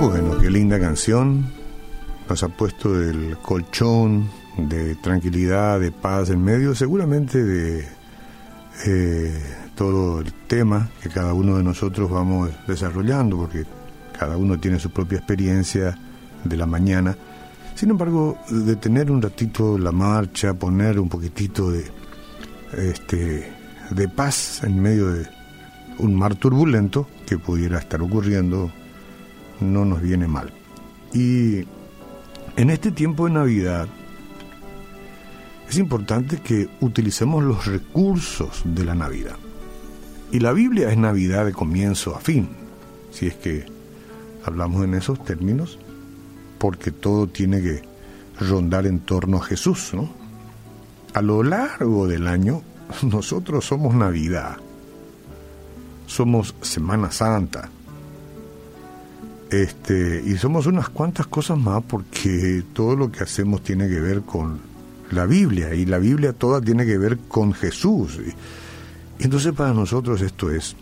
Bueno, qué linda canción. Nos ha puesto el colchón de tranquilidad, de paz en medio, seguramente de eh, todo el tema que cada uno de nosotros vamos desarrollando, porque cada uno tiene su propia experiencia de la mañana. Sin embargo, detener un ratito la marcha, poner un poquitito de, este, de paz en medio de un mar turbulento que pudiera estar ocurriendo no nos viene mal. Y en este tiempo de Navidad es importante que utilicemos los recursos de la Navidad. Y la Biblia es Navidad de comienzo a fin, si es que hablamos en esos términos, porque todo tiene que rondar en torno a Jesús, ¿no? A lo largo del año, nosotros somos Navidad, somos Semana Santa, este, y somos unas cuantas cosas más porque todo lo que hacemos tiene que ver con la Biblia y la Biblia toda tiene que ver con Jesús. Entonces para nosotros esto es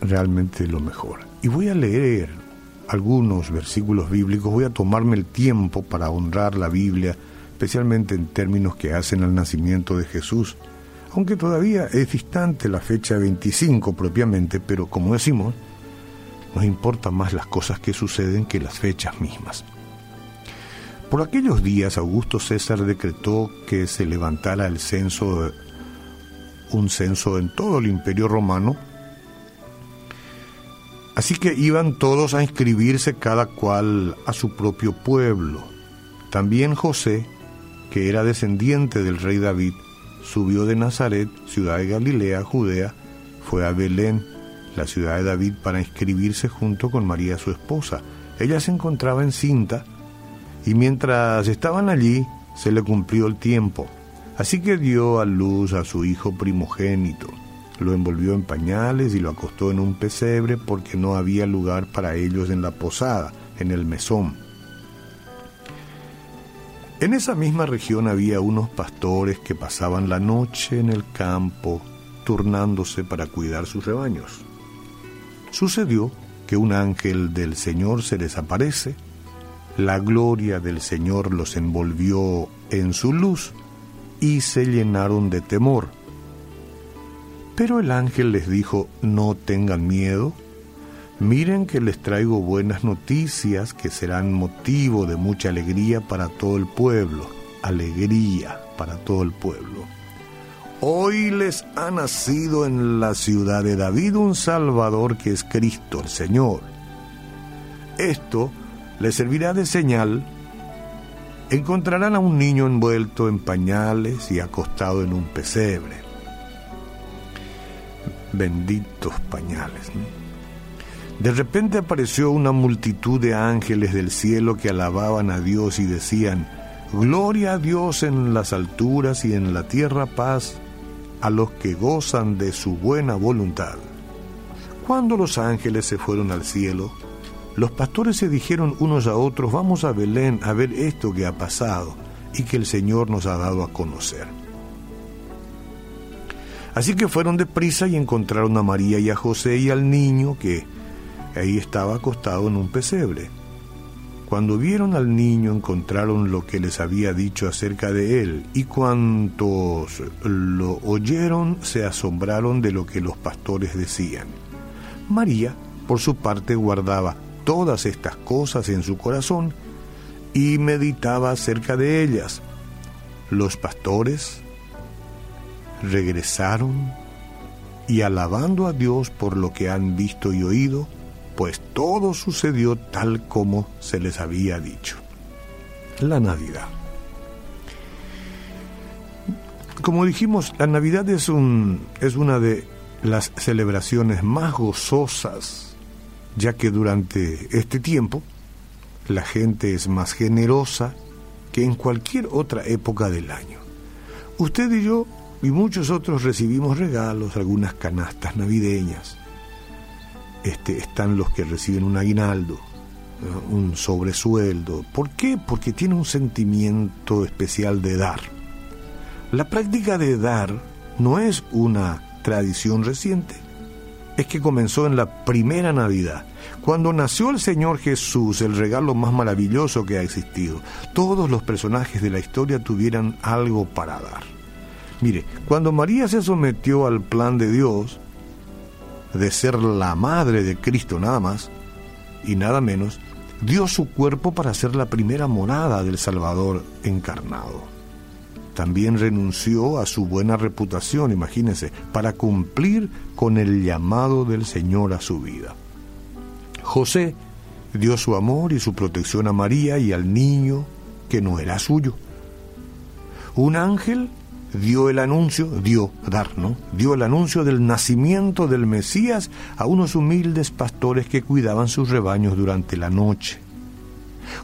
realmente lo mejor. Y voy a leer algunos versículos bíblicos, voy a tomarme el tiempo para honrar la Biblia, especialmente en términos que hacen al nacimiento de Jesús, aunque todavía es distante la fecha 25 propiamente, pero como decimos, nos importan más las cosas que suceden que las fechas mismas. Por aquellos días Augusto César decretó que se levantara el censo, un censo en todo el imperio romano, así que iban todos a inscribirse cada cual a su propio pueblo. También José, que era descendiente del rey David, subió de Nazaret, ciudad de Galilea, Judea, fue a Belén, la ciudad de David, para inscribirse junto con María su esposa. Ella se encontraba encinta y mientras estaban allí se le cumplió el tiempo. Así que dio a luz a su hijo primogénito. Lo envolvió en pañales y lo acostó en un pesebre porque no había lugar para ellos en la posada, en el mesón. En esa misma región había unos pastores que pasaban la noche en el campo, turnándose para cuidar sus rebaños. Sucedió que un ángel del Señor se les aparece la gloria del Señor los envolvió en su luz y se llenaron de temor. Pero el ángel les dijo, no tengan miedo, miren que les traigo buenas noticias que serán motivo de mucha alegría para todo el pueblo, alegría para todo el pueblo. Hoy les ha nacido en la ciudad de David un Salvador que es Cristo el Señor. Esto le servirá de señal, encontrarán a un niño envuelto en pañales y acostado en un pesebre. Benditos pañales. De repente apareció una multitud de ángeles del cielo que alababan a Dios y decían, Gloria a Dios en las alturas y en la tierra paz a los que gozan de su buena voluntad. Cuando los ángeles se fueron al cielo, los pastores se dijeron unos a otros, vamos a Belén a ver esto que ha pasado y que el Señor nos ha dado a conocer. Así que fueron deprisa y encontraron a María y a José y al niño que ahí estaba acostado en un pesebre. Cuando vieron al niño encontraron lo que les había dicho acerca de él, y cuantos lo oyeron se asombraron de lo que los pastores decían. María, por su parte, guardaba todas estas cosas en su corazón y meditaba acerca de ellas. Los pastores regresaron y alabando a Dios por lo que han visto y oído, pues todo sucedió tal como se les había dicho. La Navidad. Como dijimos, la Navidad es, un, es una de las celebraciones más gozosas ya que durante este tiempo la gente es más generosa que en cualquier otra época del año. Usted y yo y muchos otros recibimos regalos, algunas canastas navideñas. Este, están los que reciben un aguinaldo, un sobresueldo. ¿Por qué? Porque tiene un sentimiento especial de dar. La práctica de dar no es una tradición reciente, es que comenzó en la primera Navidad. Cuando nació el Señor Jesús, el regalo más maravilloso que ha existido, todos los personajes de la historia tuvieran algo para dar. Mire, cuando María se sometió al plan de Dios, de ser la madre de Cristo nada más y nada menos, dio su cuerpo para ser la primera morada del Salvador encarnado. También renunció a su buena reputación, imagínense, para cumplir con el llamado del Señor a su vida. José dio su amor y su protección a María y al niño que no era suyo. Un ángel dio el anuncio, dio, dar, ¿no? Dio el anuncio del nacimiento del Mesías a unos humildes pastores que cuidaban sus rebaños durante la noche.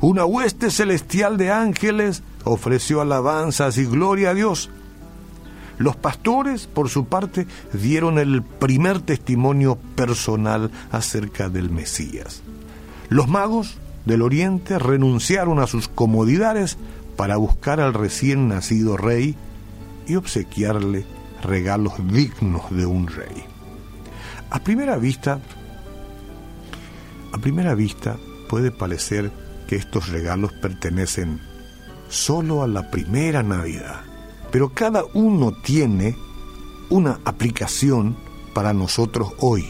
Una hueste celestial de ángeles ofreció alabanzas y gloria a Dios. Los pastores, por su parte, dieron el primer testimonio personal acerca del Mesías. Los magos del Oriente renunciaron a sus comodidades para buscar al recién nacido rey y obsequiarle regalos dignos de un rey. A primera vista, a primera vista puede parecer que estos regalos pertenecen solo a la primera Navidad, pero cada uno tiene una aplicación para nosotros hoy.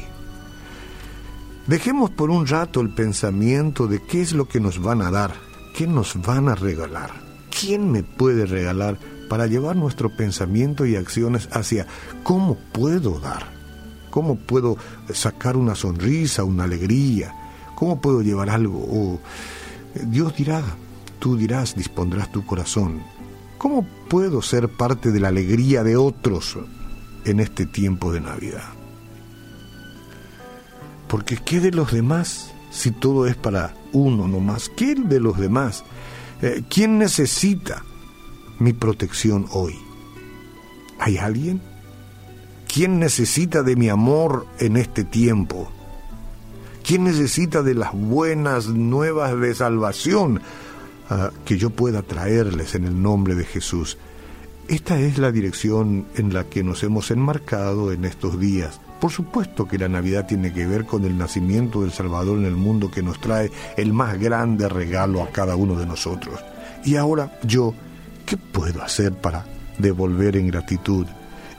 Dejemos por un rato el pensamiento de qué es lo que nos van a dar, qué nos van a regalar, quién me puede regalar para llevar nuestro pensamiento y acciones hacia cómo puedo dar, cómo puedo sacar una sonrisa, una alegría, cómo puedo llevar algo. Dios dirá, tú dirás, dispondrás tu corazón. ¿Cómo puedo ser parte de la alegría de otros en este tiempo de Navidad? Porque ¿qué de los demás si todo es para uno nomás? ¿Qué de los demás? Eh, ¿Quién necesita mi protección hoy? ¿Hay alguien? ¿Quién necesita de mi amor en este tiempo? ¿Quién necesita de las buenas nuevas de salvación ah, que yo pueda traerles en el nombre de Jesús? Esta es la dirección en la que nos hemos enmarcado en estos días. Por supuesto que la Navidad tiene que ver con el nacimiento del Salvador en el mundo que nos trae el más grande regalo a cada uno de nosotros. Y ahora yo, ¿qué puedo hacer para devolver en gratitud?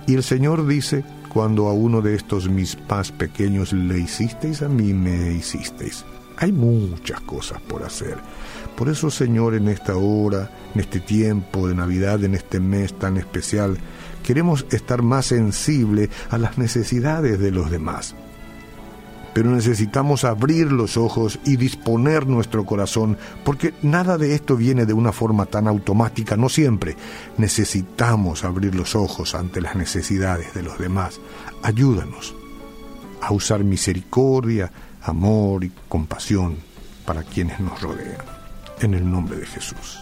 Y el Señor dice, cuando a uno de estos mis más pequeños le hicisteis, a mí me hicisteis. Hay muchas cosas por hacer. Por eso, Señor, en esta hora, en este tiempo de Navidad, en este mes tan especial, queremos estar más sensibles a las necesidades de los demás pero necesitamos abrir los ojos y disponer nuestro corazón, porque nada de esto viene de una forma tan automática, no siempre. Necesitamos abrir los ojos ante las necesidades de los demás. Ayúdanos a usar misericordia, amor y compasión para quienes nos rodean. En el nombre de Jesús.